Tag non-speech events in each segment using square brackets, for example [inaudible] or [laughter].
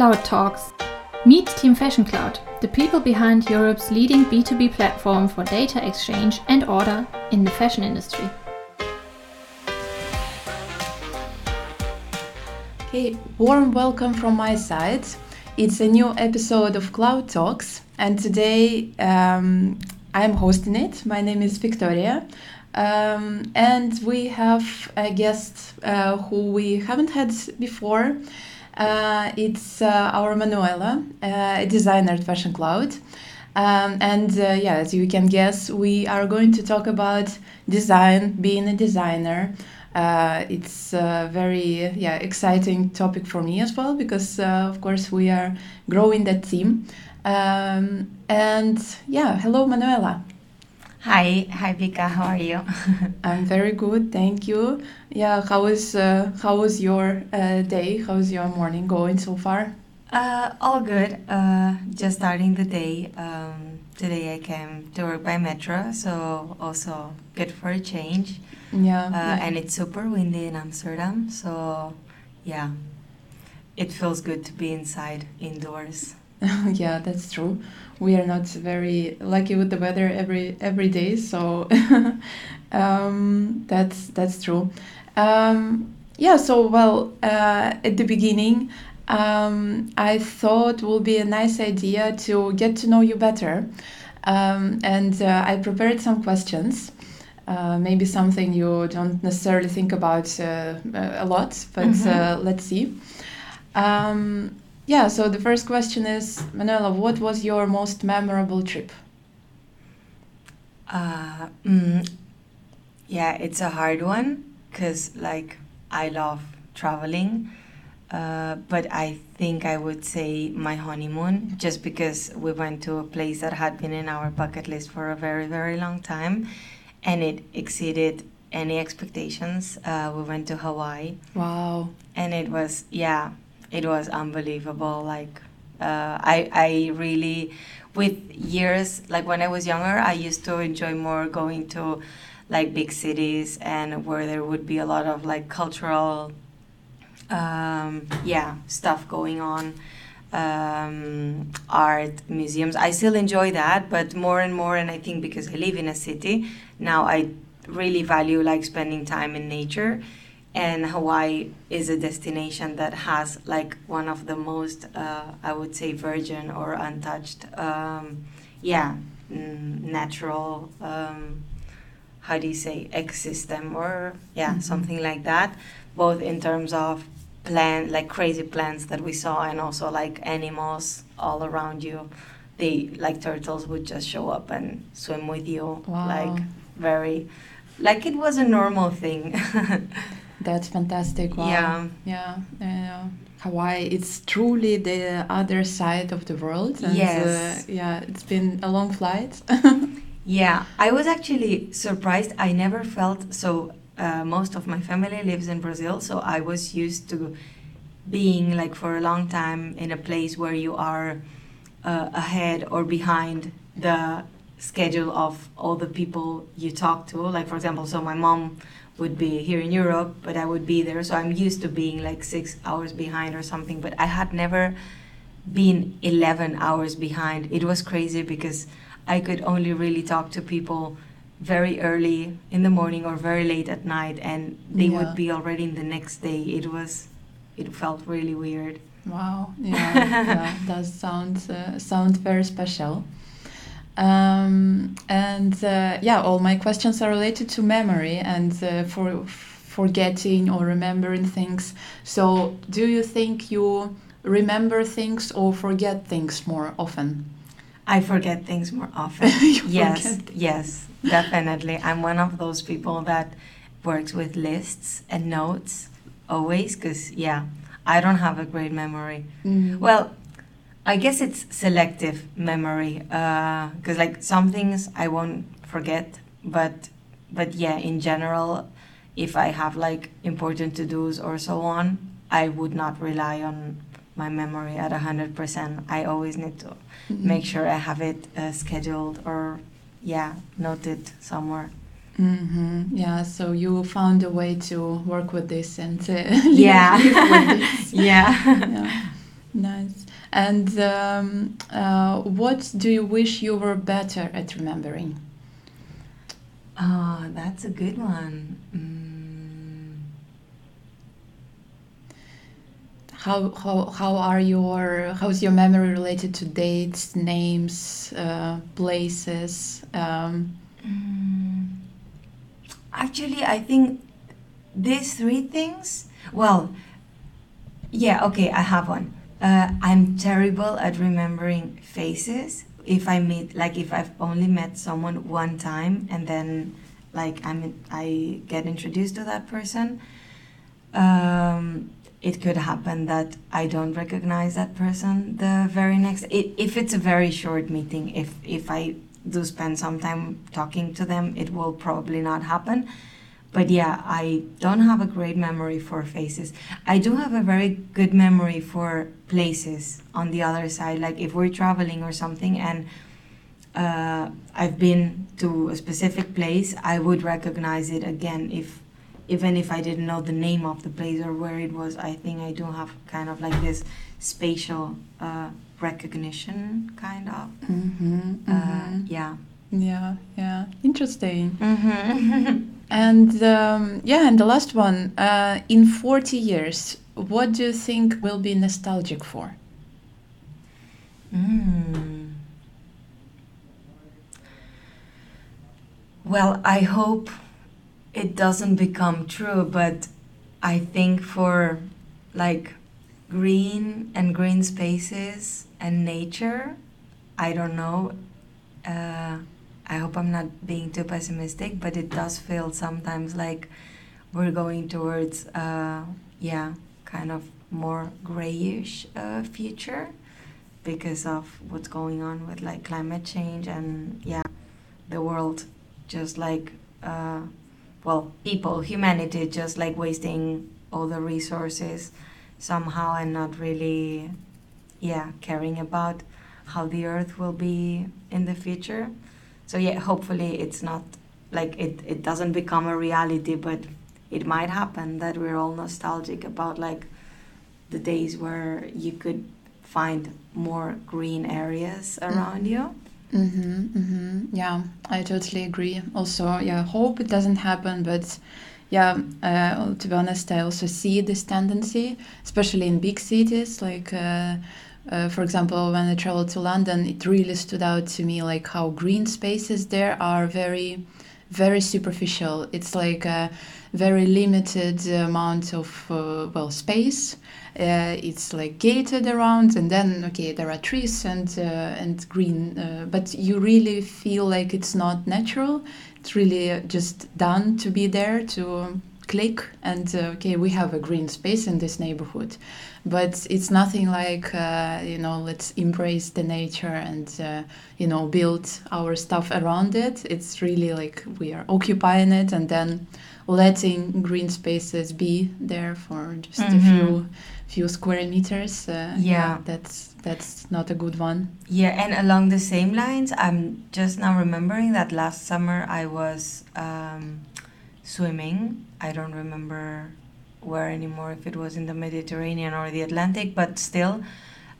Cloud Talks. Meet Team Fashion Cloud, the people behind Europe's leading B2B platform for data exchange and order in the fashion industry. Okay, warm welcome from my side. It's a new episode of Cloud Talks, and today um, I'm hosting it. My name is Victoria, um, and we have a guest uh, who we haven't had before. Uh, it's uh, our Manuela, uh, a designer at Fashion Cloud. Um, and uh, yeah, as you can guess, we are going to talk about design, being a designer. Uh, it's a very yeah exciting topic for me as well because of course we are growing that team. Um, and yeah, hello Manuela. Hi, hi Vika, how are you? [laughs] I'm very good, thank you. Yeah, how was uh, how was your uh, day? How's your morning going so far? Uh, all good. Uh, just starting the day. Um, today I came to work by metro, so also good for a change. Yeah, Uh, yeah. and it's super windy in Amsterdam, so yeah, it feels good to be inside, indoors. [laughs] yeah, that's true. We are not very lucky with the weather every every day, so [laughs] um, that's that's true. Um, yeah, so well, uh, at the beginning, um, I thought it would be a nice idea to get to know you better, um, and uh, I prepared some questions. Uh, maybe something you don't necessarily think about uh, a lot, but uh, let's see. Um, yeah, so the first question is Manuela, what was your most memorable trip? Uh, mm, yeah, it's a hard one because like I love traveling, uh, but I think I would say my honeymoon just because we went to a place that had been in our bucket list for a very very long time, and it exceeded any expectations. Uh, we went to Hawaii Wow. and it was yeah it was unbelievable like uh, I, I really with years like when i was younger i used to enjoy more going to like big cities and where there would be a lot of like cultural um, yeah stuff going on um, art museums. I still enjoy that but more and more and i think because i live in a city now i really value like spending time in nature and Hawaii is a destination that has like one of the most uh, I would say virgin or untouched um, yeah natural um, how do you say ecosystem or yeah Mhm. something like that both in terms of plant like crazy plants that we saw and also like animals all around you they like turtles would just show up and swim with you Wow. like very like it was a normal thing [laughs] That's fantastic. Wow. Yeah. Yeah. Uh, Hawaii, it's truly the other side of the world. And, Yes. Uh, yeah, it's been a long flight. [laughs] Yeah, I was actually surprised. I never felt so. Uh, most of my family lives in Brazil, so I was used to being like for a long time in a place where you are uh, ahead or behind the schedule of all the people you talk to. Like, for example, so my mom would be here in Europe, but I would be there, so I'm used to being like six hours behind or something, but I had never been 11 hours behind. It was crazy because I could only really talk to people very early in the morning or very late at night, and they Yeah. would be already in the next day. It was, it felt really weird. wow. Yeah. yeah. [laughs] That sounds uh, sound very special. Um, and uh, yeah, all my questions are related to memory and uh, for forgetting or remembering things. So, do you think you remember things or forget things more often? I forget things more often. [laughs] Yes, forget. yes, definitely. I'm one of those people that works with lists and notes always because, yeah, I don't have a great memory. Mm. Well, I guess it's selective memory because, like, some things I won't forget, but but yeah, in general, if I have like important to dos or so on, I would not rely on my memory at hundred percent. I always need to Mhm. make sure I have it uh, scheduled or yeah noted somewhere. hmm Yeah, so you found a way to work with this and uh, [laughs] Yeah. [laughs] with this. [laughs] yeah. yeah. Nice. And um, uh, what do you wish you were better at remembering? Oh, that's a good one. Mm. How, how, how are your how's your memory related to dates, names, uh, places? Um, Mm. Actually, I think these three things. Well, yeah, okay, I have one. Uh, I'm terrible at remembering faces. If I meet, like, if I've only met someone one time and then, like, I'm I get introduced to that person, um, it could happen that I don't recognize that person the very next. It, if it's a very short meeting, if if I do spend some time talking to them, it will probably not happen. But yeah, I don't have a great memory for faces. I do have a very good memory for places on the other side. Like if we're traveling or something and uh, I've been to a specific place, I would recognize it again if even if I didn't know the name of the place or where it was. I think I do have kind of like this spatial uh, recognition, kind of. mhm, Uh, mhm. yeah. Yeah, yeah, interesting. Mm-hmm. [laughs] And um, yeah, and the last one. Uh, in forty years, what do you think will be nostalgic for? Mm. Well, I hope it doesn't become true, but I think for like green and green spaces and nature, I don't know. Uh, I hope I'm not being too pessimistic, but it does feel sometimes like we're going towards, uh, yeah, kind of more grayish uh, future because of what's going on with like climate change and yeah, the world just like, uh, well, people, humanity just like wasting all the resources somehow and not really, yeah, caring about how the earth will be in the future. So yeah, hopefully it's not like it, it doesn't become a reality, but it might happen that we're all nostalgic about like the days where you could find more green areas around you. Mm-hmm, mm-hmm. Yeah, I totally agree. Also, yeah, hope it doesn't happen, but yeah, uh, to be honest, I also see this tendency, especially in big cities. Like, uh, uh, for example, when I traveled to London, it really stood out to me like how green spaces there are very, very superficial. It's like a very limited amount of uh, well space. Uh, it's like gated around, and then okay, there are trees and uh, and green, uh, but you really feel like it's not natural. It's really uh, just done to be there to click and uh, okay, we have a green space in this neighborhood, but it's nothing like uh, you know let's embrace the nature and uh, you know build our stuff around it. It's really like we are occupying it and then letting green spaces be there for just a Mhm. few few square meters. Uh, Yeah. that's that's not a good one. Yeah, and along the same lines, I'm just now remembering that last summer I was um, swimming. I don't remember where anymore, if it was in the Mediterranean or the Atlantic, but still,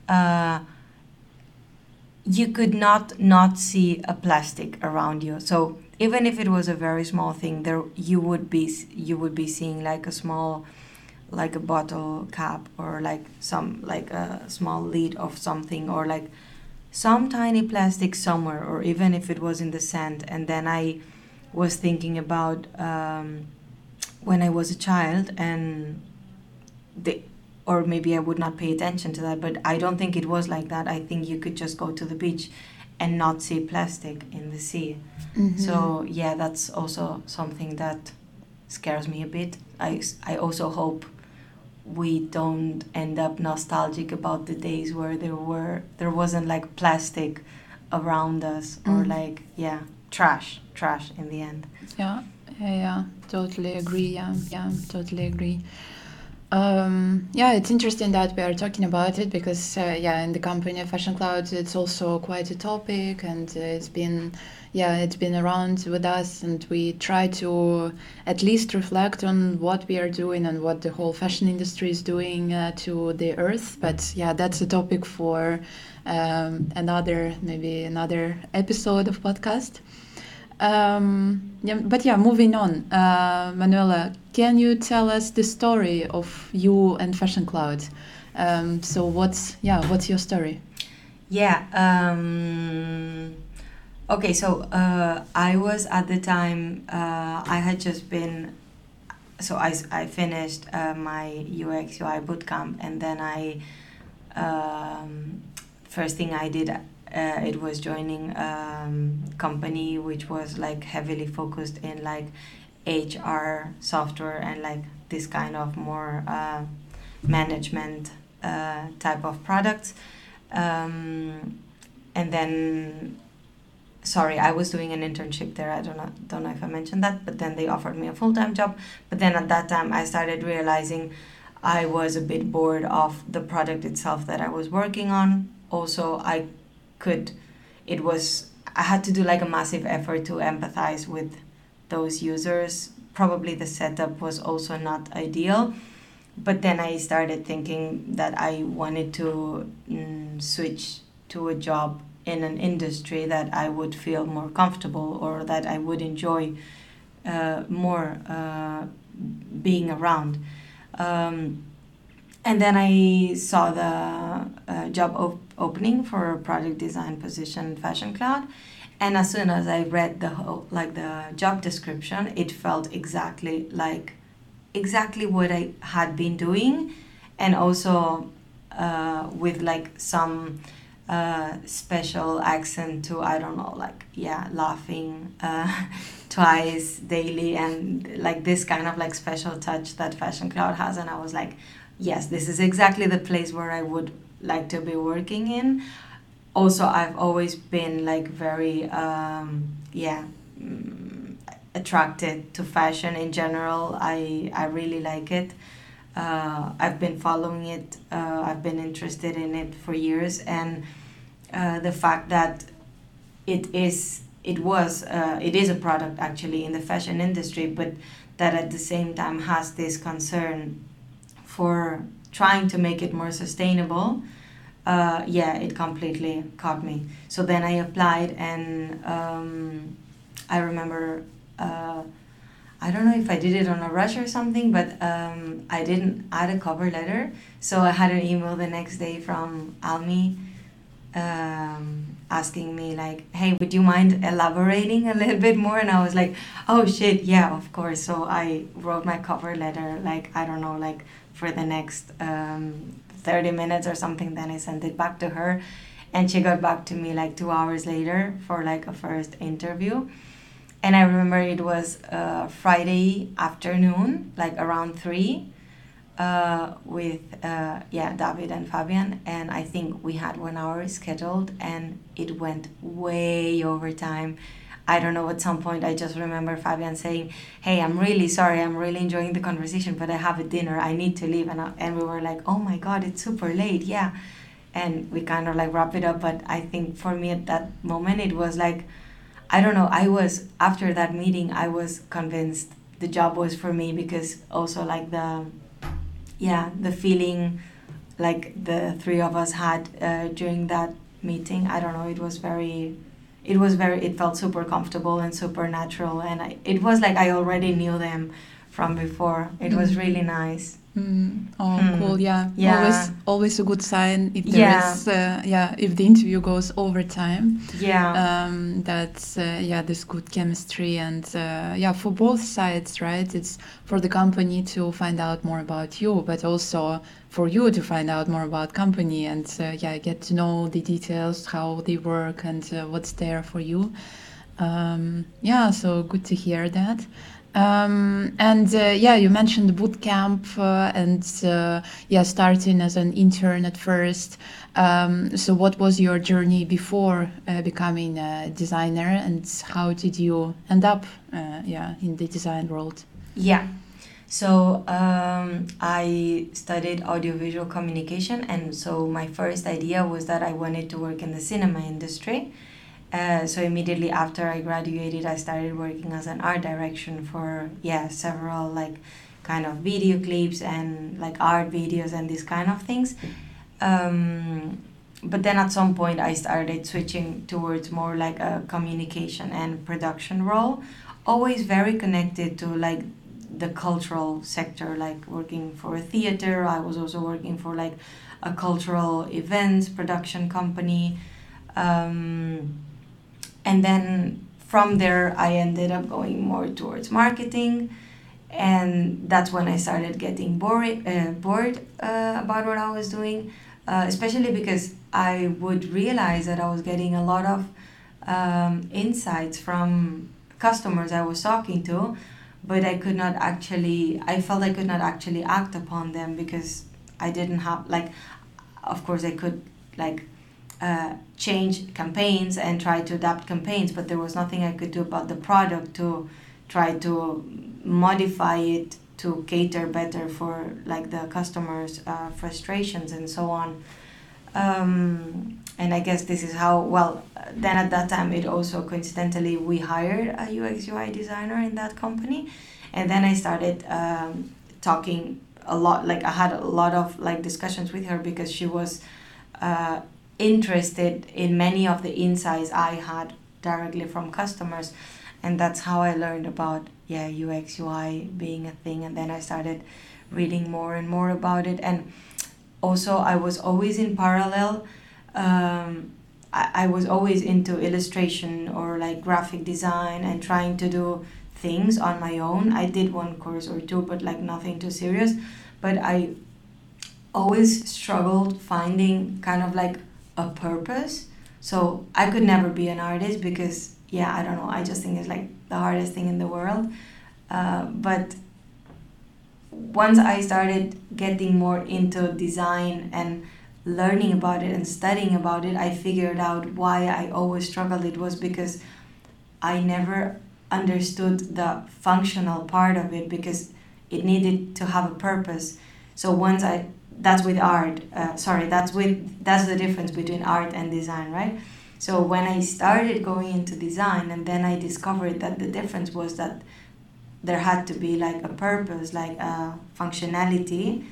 uh, you could not not see a plastic around you. So even if it was a very small thing, there you would be you would be seeing like a small like a bottle cap or like some like a small lid of something or like some tiny plastic somewhere or even if it was in the sand and then i was thinking about um, when i was a child and the or maybe i would not pay attention to that but i don't think it was like that. I think you could just go to the beach and not see plastic in the sea. So yeah that's also something that scares me a bit. I, I also hope we don't end up nostalgic about the days where there were there wasn't like plastic around us or Mm. like yeah trash trash in the end. Yeah, yeah, yeah, totally agree. Yeah, yeah, totally agree. Um, yeah, it's interesting that we are talking about it because, uh, yeah, in the company Fashion Cloud, it's also quite a topic, and it's been, yeah, it's been around with us, and we try to at least reflect on what we are doing and what the whole fashion industry is doing uh, to the earth. But yeah, that's a topic for um, another, maybe another episode of podcast. Um, yeah, but yeah, moving on. Uh, Manuela, can you tell us the story of you and Fashion Cloud? Um, so what's yeah, what's your story? Yeah. Um, okay, so uh, I was at the time uh, I had just been. So I, I finished uh, my UX UI bootcamp and then I um, first thing I did uh, it was joining um, company which was like heavily focused in like HR software and like this kind of more uh, management uh, type of products. Um, and then, sorry, I was doing an internship there. I don't know, don't know if I mentioned that, but then they offered me a full time job. But then at that time, I started realizing I was a bit bored of the product itself that I was working on. Also, I could it was i had to do like a massive effort to empathize with those users. Probably the setup was also not ideal but then i started thinking that i wanted to mm, switch to a job in an industry that i would feel more comfortable or that i would enjoy uh, more uh, being around. Um, and then I saw the uh, job op- opening for a project design position Fashion Cloud, and as soon as I read the whole like the job description, it felt exactly like exactly what I had been doing, and also uh, with like some uh, special accent to I don't know like yeah laughing uh, [laughs] twice daily and like this kind of like special touch that Fashion Cloud has, and I was like yes, this is exactly the place where I would like to be working in. Also, I've always been like very, um, yeah, mm, attracted to fashion in general. I, I really like it. Uh, I've been following it, uh, I've been interested in it for years, and uh, the fact that it is it was uh, it is a product actually in the fashion industry but that at the same time has this concern for trying to make it more sustainable, uh, yeah, it completely caught me. So then I applied, and um, I remember. Uh, I don't know if I did it on a rush or something, but um, I didn't add a cover letter. So I had an email the next day from Almi um, asking me like, "Hey, would you mind elaborating a little bit more?" And I was like, "Oh shit, yeah, of course." So I wrote my cover letter like I don't know, like for the next um, 30 minutes or something. Then I sent it back to her, and she got back to me like two hours later for like a first interview. And I remember it was uh, Friday afternoon, like around three, uh, with uh, yeah David and Fabian, and I think we had one hour scheduled, and it went way over time. I don't know, at some point I just remember Fabian saying, Hey, I'm really sorry, I'm really enjoying the conversation, but I have a dinner, I need to leave. And, I, and we were like, Oh my God, it's super late, yeah. And we kind of like wrap it up. But I think for me at that moment, it was like, I don't know, I was, after that meeting, I was convinced the job was for me because also like the, yeah, the feeling like the three of us had uh, during that meeting, I don't know, it was very it was very it felt super comfortable and super natural. And I, it was like i already knew them from before. It mm. was really nice mm. oh hmm. cool yeah. yeah always always a good sign if there yeah. is uh, yeah if the interview goes over time yeah um that's uh, yeah this good chemistry and uh, yeah for both sides right it's for the company to find out more about you but also for you to find out more about company and uh, yeah get to know the details how they work and uh, what's there for you um, yeah so good to hear that um, and uh, yeah you mentioned boot camp uh, and uh, yeah starting as an intern at first. Um, so what was your journey before uh, becoming a designer and how did you end up yeah in the design world? Yeah. So um, I studied audiovisual communication, and so my first idea was that I wanted to work in the cinema industry. Uh, so immediately after I graduated, I started working as an art direction for yeah several like kind of video clips and like art videos and these kind of things. Um, but then at some point, I started switching towards more like a communication and production role, always very connected to like the cultural sector, like working for a theater. I was also working for like a cultural events production company. Um, and then from there, I ended up going more towards marketing. And that's when I started getting bored, uh, bored uh, about what I was doing, uh, especially because I would realize that I was getting a lot of um, insights from customers I was talking to but I could not actually, I felt I could not actually act upon them because I didn't have, like, of course, I could, like, uh, change campaigns and try to adapt campaigns, but there was nothing I could do about the product to try to modify it to cater better for like the customers' uh, frustrations and so on. Um, and I guess this is how well then at that time it also coincidentally we hired a UX UI designer in that company, and then I started um, talking a lot like I had a lot of like discussions with her because she was uh, interested in many of the insights I had directly from customers, and that's how I learned about yeah UX UI being a thing, and then I started reading more and more about it and also I was always in parallel um, I, I was always into illustration or like graphic design and trying to do things on my own. I did one course or two, but like nothing too serious. But I always struggled finding kind of like a purpose. So I could never be an artist because, yeah, I don't know, I just think it's like the hardest thing in the world. Uh, but once I started getting more into design and learning about it and studying about it, I figured out why I always struggled. It was because I never understood the functional part of it because it needed to have a purpose. So once I that's with art. Uh, sorry, that's with that's the difference between art and design, right? So when I started going into design, and then I discovered that the difference was that there had to be like a purpose, like a functionality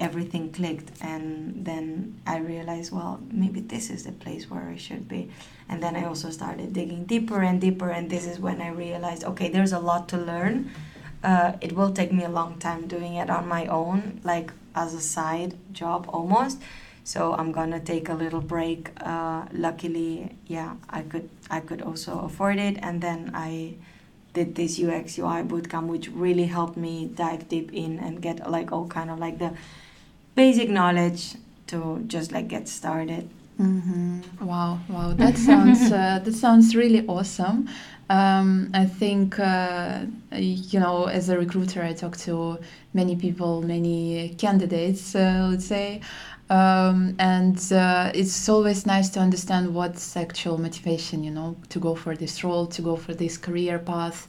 everything clicked and then i realized well maybe this is the place where i should be and then i also started digging deeper and deeper and this is when i realized okay there's a lot to learn uh, it will take me a long time doing it on my own like as a side job almost so i'm gonna take a little break uh, luckily yeah i could i could also afford it and then i did this ux ui bootcamp which really helped me dive deep in and get like all kind of like the basic knowledge to just like get started. Mm-hmm. Wow, wow, that sounds uh, that sounds really awesome. Um, I think uh, you know, as a recruiter, I talk to many people, many candidates, uh, let's say, um, and uh, it's always nice to understand what's actual motivation, you know, to go for this role, to go for this career path.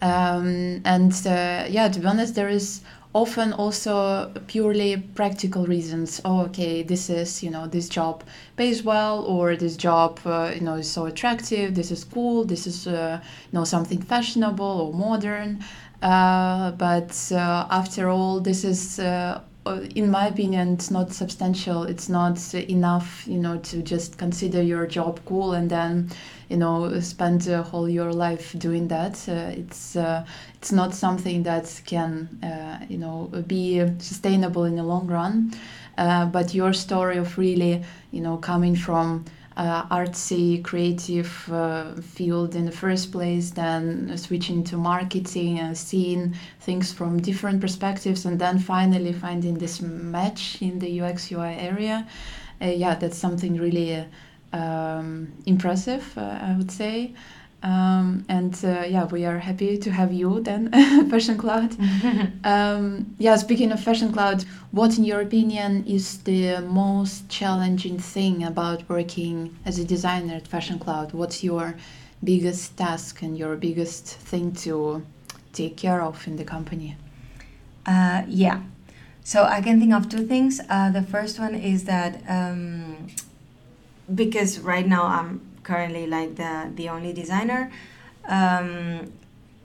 Um, and uh, yeah, to be honest, there is often also purely practical reasons. Oh okay this is you know this job pays well or this job uh, you know is so attractive this is cool this is uh, you know something fashionable or modern. Uh, but uh, after all this is uh, in my opinion, it's not substantial. It's not enough, you know, to just consider your job cool and then, you know, spend uh, whole your life doing that. Uh, it's uh, it's not something that can, uh, you know, be sustainable in the long run. Uh, but your story of really, you know, coming from uh, artsy, creative uh, field in the first place, then switching to marketing and seeing things from different perspectives, and then finally finding this match in the UX UI area. Uh, yeah, that's something really um, impressive, uh, I would say. Um, and uh, yeah, we are happy to have you then, [laughs] Fashion Cloud. [laughs] um, yeah, speaking of Fashion Cloud, what in your opinion is the most challenging thing about working as a designer at Fashion Cloud? What's your biggest task and your biggest thing to take care of in the company? Uh, yeah. So I can think of two things. Uh, the first one is that um, because right now I'm currently like the the only designer, um,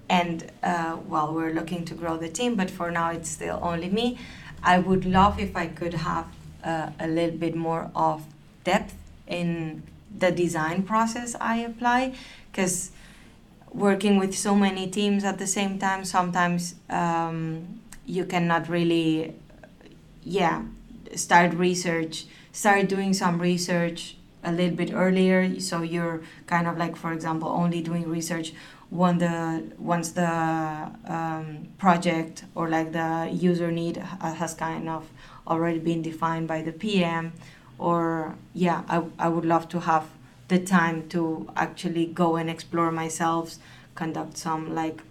and uh, well, we're looking to grow the team, but for now it's still only me. I would love if I could have uh, a little bit more of depth in the design process I apply, because working with so many teams at the same time, sometimes um, you cannot really, yeah, start research, start doing some research a little bit earlier. So you're kind of like, for example, only doing research when the once the um, project or like the user need has kind of already been defined by the PM. Or yeah, I, I would love to have the time to actually go and explore myself, conduct some like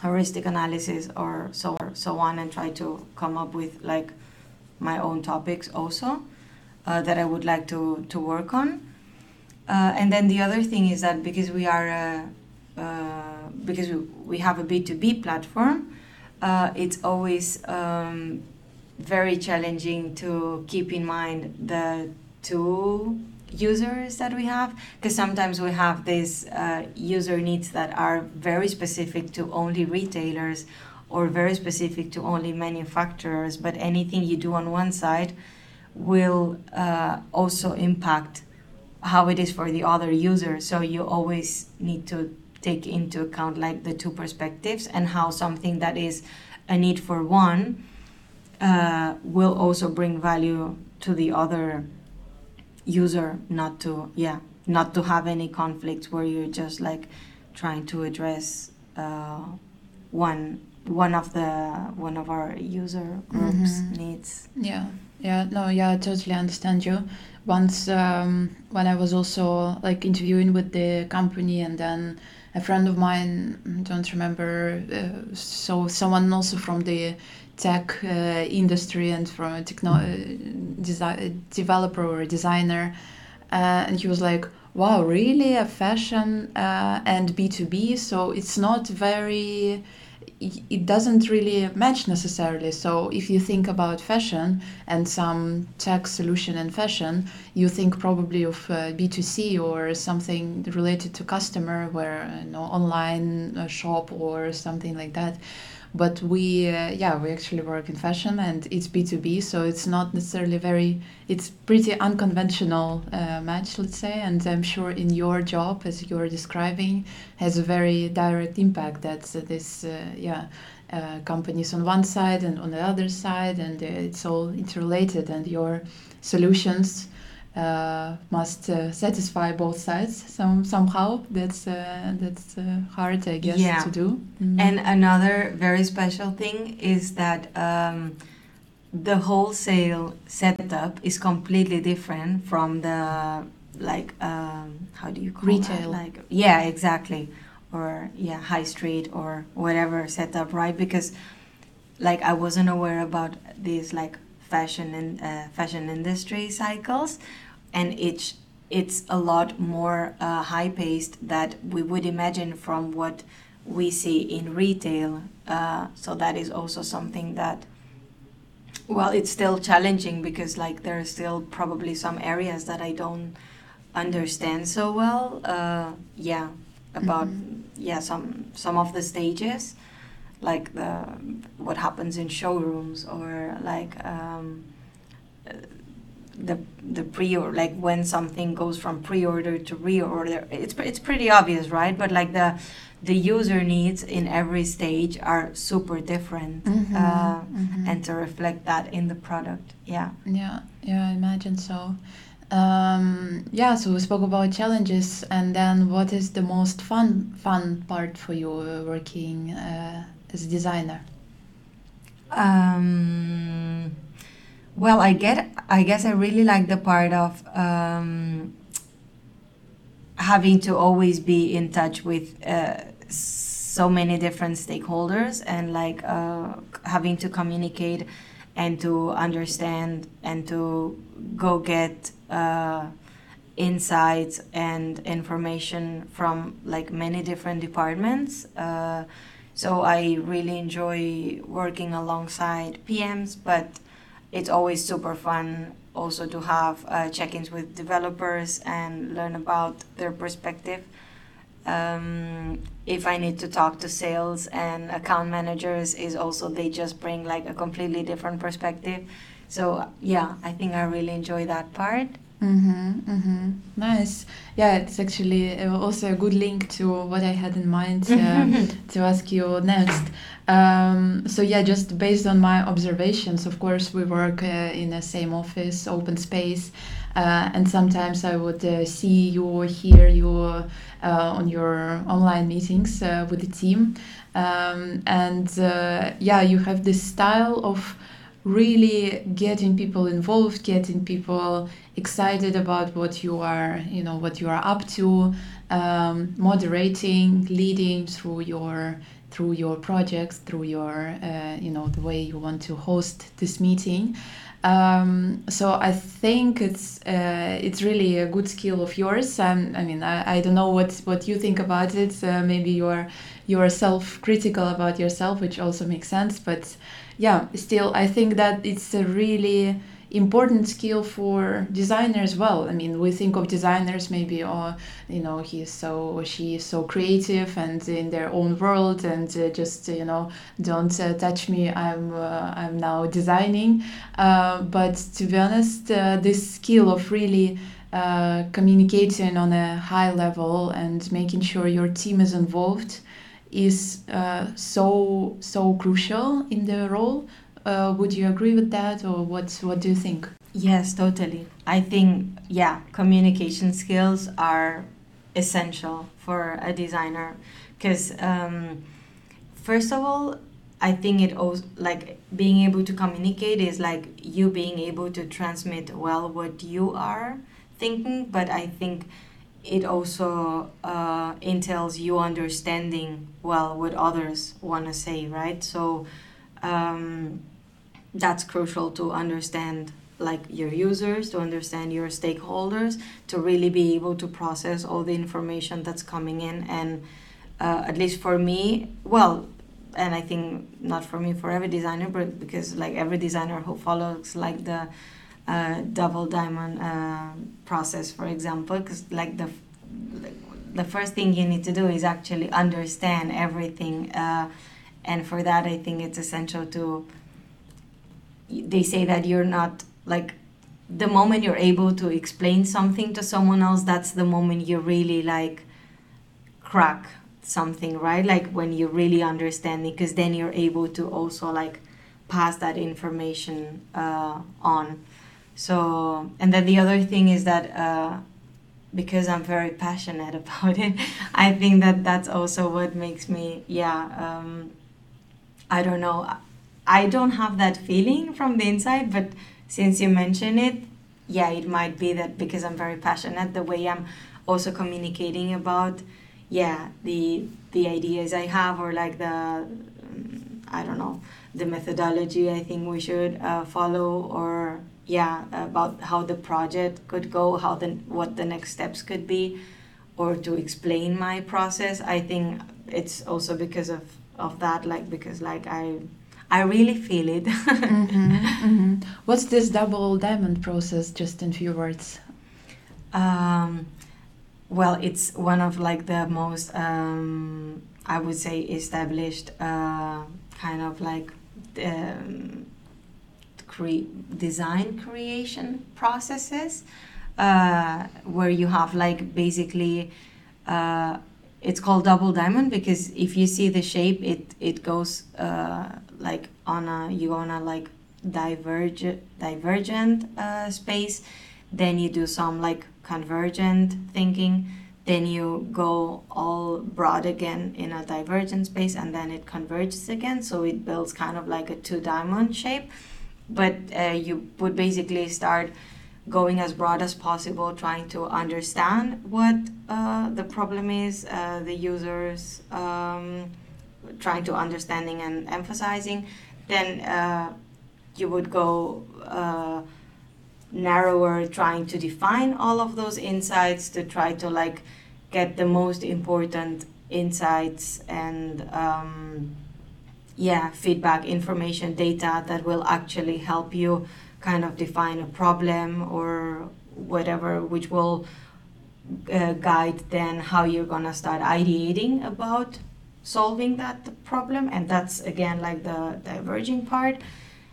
heuristic analysis or so so on, and try to come up with like my own topics also uh, that I would like to to work on. Uh, and then the other thing is that because we are a, uh, because we, we have a B2B platform, uh, it's always um, very challenging to keep in mind the two users that we have because sometimes we have these uh, user needs that are very specific to only retailers or very specific to only manufacturers but anything you do on one side will uh, also impact how it is for the other user. So you always need to take into account like the two perspectives and how something that is a need for one uh, will also bring value to the other user not to yeah not to have any conflicts where you're just like trying to address uh, one one of the one of our user groups Mhm. needs. Yeah, yeah, no, yeah, I totally understand you. Once, um, when I was also like interviewing with the company, and then a friend of mine, don't remember, uh, so someone also from the tech uh, industry and from a techno uh, desi- developer or a designer, uh, and he was like, "Wow, really a fashion uh, and B two B? So it's not very." It doesn't really match necessarily. So if you think about fashion and some tech solution in fashion, you think probably of uh, B2C or something related to customer, where you know online uh, shop or something like that. But we, uh, yeah, we actually work in fashion and it's B2B, so it's not necessarily very, it's pretty unconventional uh, match, let's say. And I'm sure in your job, as you're describing, has a very direct impact that this, uh, yeah, uh, companies on one side and on the other side, and uh, it's all interrelated, and your solutions uh, must uh, satisfy both sides some somehow. That's uh, that's uh, hard, I guess, Yeah. to do. Mm. And another very special thing is that um, the wholesale setup is completely different from the like um, how do you call Retail. that? Like yeah, exactly, or yeah, high street or whatever setup, right? Because like I wasn't aware about this like fashion and uh, fashion industry cycles, and it's it's a lot more uh, high paced that we would imagine from what we see in retail. Uh, so that is also something that well it's still challenging because like there are still probably some areas that I don't understand so well. Uh, yeah, about Mhm. yeah some some of the stages like the what happens in showrooms or like um, the the pre or like when something goes from pre-order to reorder it's it's pretty obvious right but like the the user needs in every stage are super different Mhm, uh, mhm. and to reflect that in the product yeah Yeah, yeah, I imagine so. Um, yeah, so we spoke about challenges, and then what is the most fun fun part for you uh, working uh, as a designer? Um, well, I get. I guess I really like the part of um, having to always be in touch with uh, so many different stakeholders and like uh, having to communicate and to understand and to go get uh, insights and information from like many different departments. Uh, So I really enjoy working alongside PMs, but it's always super fun also to have uh, check-ins with developers and learn about their perspective. Um, if I need to talk to sales and account managers, is also they just bring like a completely different perspective. So yeah, I think I really enjoy that part. Mm-hmm, mm-hmm. Nice. Yeah, it's actually uh, also a good link to what I had in mind uh, to ask you next. Um, so yeah, just based on my observations, of course, we work uh, in the same office, open space, uh, and sometimes I would uh, see you or hear you uh, on your online meetings with the team, um, and yeah, you have this style of really getting people involved, getting people excited about what you are, you know, what you are up to, um, moderating, leading through your through your projects, through your, uh, you know, the way you want to host this meeting. Um, so I think it's uh, it's really a good skill of yours. Um, I mean, I, I don't know what what you think about it. Uh, maybe you are you are self critical about yourself, which also makes sense. But yeah, still, I think that it's a really important skill for designers well. I mean, we think of designers maybe, oh, you know, he is so or she is so creative and in their own world, and uh, just you know, don't uh, touch me. I'm uh, I'm now designing. Uh, but to be honest, uh, this skill of really uh, communicating on a high level and making sure your team is involved is so so crucial in the role uh, would you agree with that, or what? What do you think? Yes, totally. I think yeah, communication skills are essential for a designer because um, first of all, I think it also like being able to communicate is like you being able to transmit well what you are thinking, but I think it also uh, entails you understanding well what others want to say, right? So. Um, that's crucial to understand like your users to understand your stakeholders to really be able to process all the information that's coming in and uh, at least for me well and i think not for me for every designer but because like every designer who follows like the uh, double diamond uh, process for example because like the the first thing you need to do is actually understand everything uh, and for that i think it's essential to they say that you're not like the moment you're able to explain something to someone else that's the moment you really like crack something right? Like when you really understand it because then you're able to also like pass that information uh, on so and then the other thing is that uh, because i'm very passionate [laughs] about it i think that that's also what makes me yeah um, i don't know. I don't have that feeling from the inside, but since you mention it, yeah, it might be that because I'm very passionate, the way I'm also communicating about, yeah, the the ideas I have or like the, um, I don't know, the methodology I think we should uh, follow or yeah about how the project could go, how the what the next steps could be, or to explain my process. I think it's also because of of that, like because like I I really feel it. [laughs] mm-hmm, mm-hmm. What's this double diamond process, just in few words? Um, well, it's one of like the most, um, I would say, established uh, kind of like um, cre- design creation processes, uh, where you have like basically. Uh, it's called double diamond because if you see the shape it it goes uh, like on a you on a like divergent divergent uh, space then you do some like convergent thinking then you go all broad again in a divergent space and then it converges again so it builds kind of like a two diamond shape but uh, you would basically start going as broad as possible, trying to understand what uh, the problem is, uh, the users um, trying to understanding and emphasizing. Then uh, you would go uh, narrower, trying to define all of those insights to try to like get the most important insights and um, yeah feedback information data that will actually help you kind of define a problem or whatever which will uh, guide then how you're gonna start ideating about solving that problem. And that's again like the diverging part.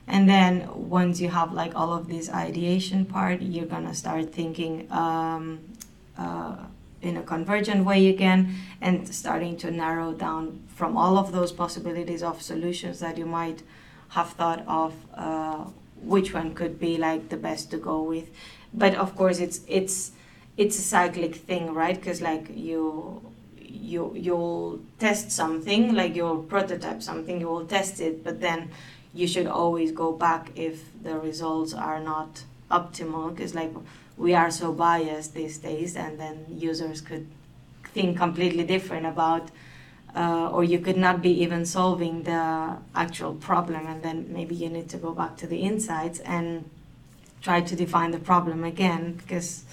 And then once you have like all of this ideation part you're gonna start thinking um, uh, in a convergent way again and starting to narrow down from all of those possibilities of solutions that you might have thought of uh, which one could be like the best to go with. But of course it's it's it's a cyclic thing right? Because like you you you'll test something like you'll prototype something you will test it but then you should always go back if the results are not optimal. Because like we are so biased these days and then users could think completely different about uh, or you could not be even solving the actual problem and then maybe you need to go back to the insights and try to define the problem again because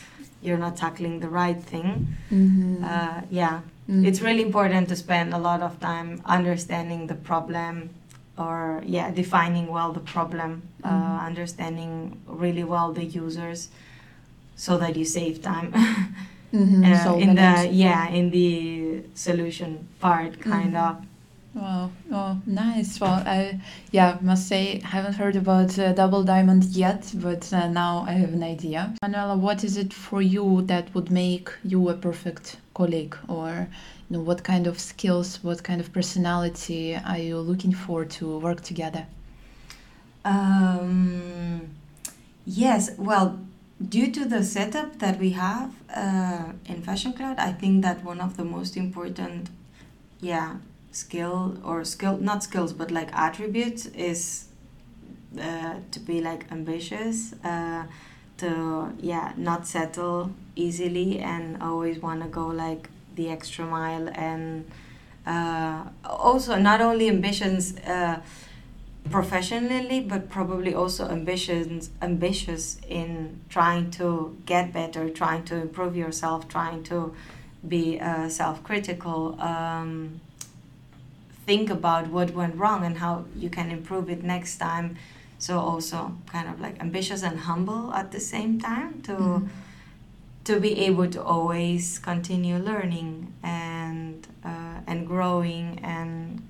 you're not tackling the right thing Mm-hmm. uh, yeah Mhm. it's really important to spend a lot of time understanding the problem or yeah defining well the problem uh, Mhm. understanding really well the users so that you save time Mhm, [laughs] uh, in the yeah in the solution part kind Mhm. of Wow. Oh, nice. Well, I yeah must say I haven't heard about uh, Double Diamond yet, but uh, now I have an idea. Manuela, what is it for you that would make you a perfect colleague, or you know, what kind of skills, what kind of personality are you looking for to work together? Um, yes, well, due to the setup that we have uh, in Fashion Cloud, I think that one of the most important, yeah, skill or skill, not skills, but like attributes is uh, to be like ambitious, uh, to, yeah, not settle easily and always want to go like the extra mile and uh, also not only ambitions. Professionally but probably also ambitions ambitious in trying to get better trying to improve yourself trying to be uh, self-critical. Um, think about what went wrong and how you can improve it next time. So also kind of like ambitious and humble at the same time to Mhm. to be able to always continue learning and uh, and growing and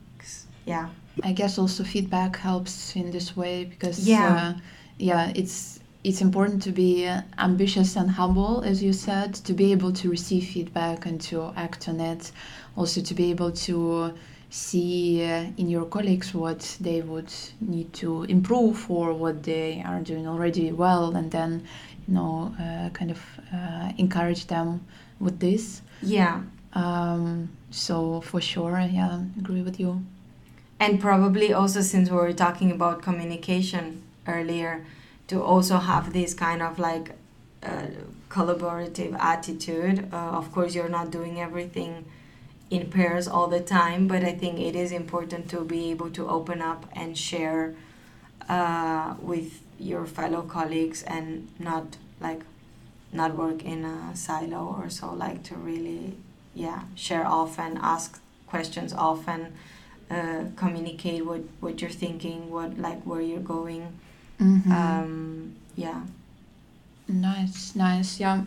yeah I guess also feedback helps in this way because Yeah. uh, yeah, it's it's important to be ambitious and humble, as you said, to be able to receive feedback and to act on it. Also, to be able to see uh, in your colleagues what they would need to improve or what they are doing already well, and then you know, uh, kind of uh, encourage them with this. yeah Um, so for sure, yeah, agree with you. And probably also since we were talking about communication earlier, to also have this kind of like uh, collaborative attitude. Uh, of course, you're not doing everything in pairs all the time, but I think it is important to be able to open up and share uh, with your fellow colleagues and not like not work in a silo or so like to really yeah share often ask questions often uh, communicate what, what you're thinking, what like where you're going. Mhm. Um, yeah. Nice, nice. Yeah.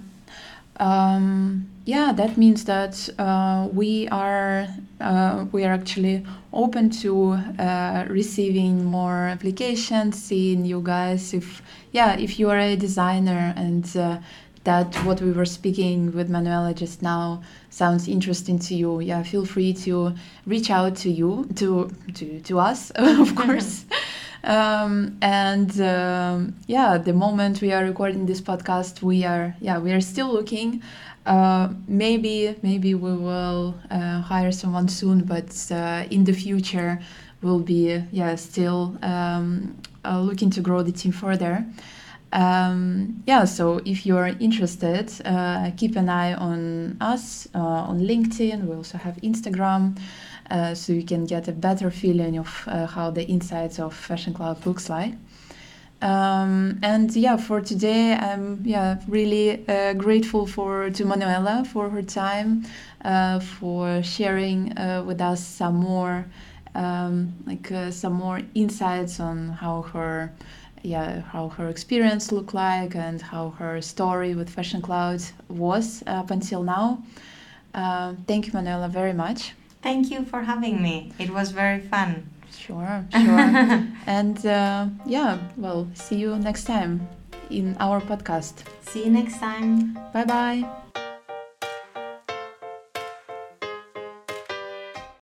Um, yeah, that means that uh, we are uh, we are actually open to uh, receiving more applications, seeing you guys. If yeah, if you are a designer and uh, that what we were speaking with Manuela just now sounds interesting to you, yeah, feel free to reach out to you to to to us, [laughs] of course. um, and um, yeah the moment we are recording this podcast we are yeah we are still looking. Uh, maybe maybe we will uh, hire someone soon but uh, in the future we'll be yeah still um, uh, looking to grow the team further um, yeah so if you're interested uh, keep an eye on us uh, on linkedin we also have instagram uh, so you can get a better feeling of uh, how the insides of Fashion Cloud looks like. Um, and yeah, for today, I'm yeah really uh, grateful for to Manuela for her time, uh, for sharing with us some more um, like some more insights on how her yeah how her experience looked like and how her story with Fashion Cloud was up until now. Uh, thank you, Manuela, very much. Thank you for having me. It was very fun. Sure, [laughs] sure. and uh, yeah, well, see you next time in our podcast. See you next time. Bye bye.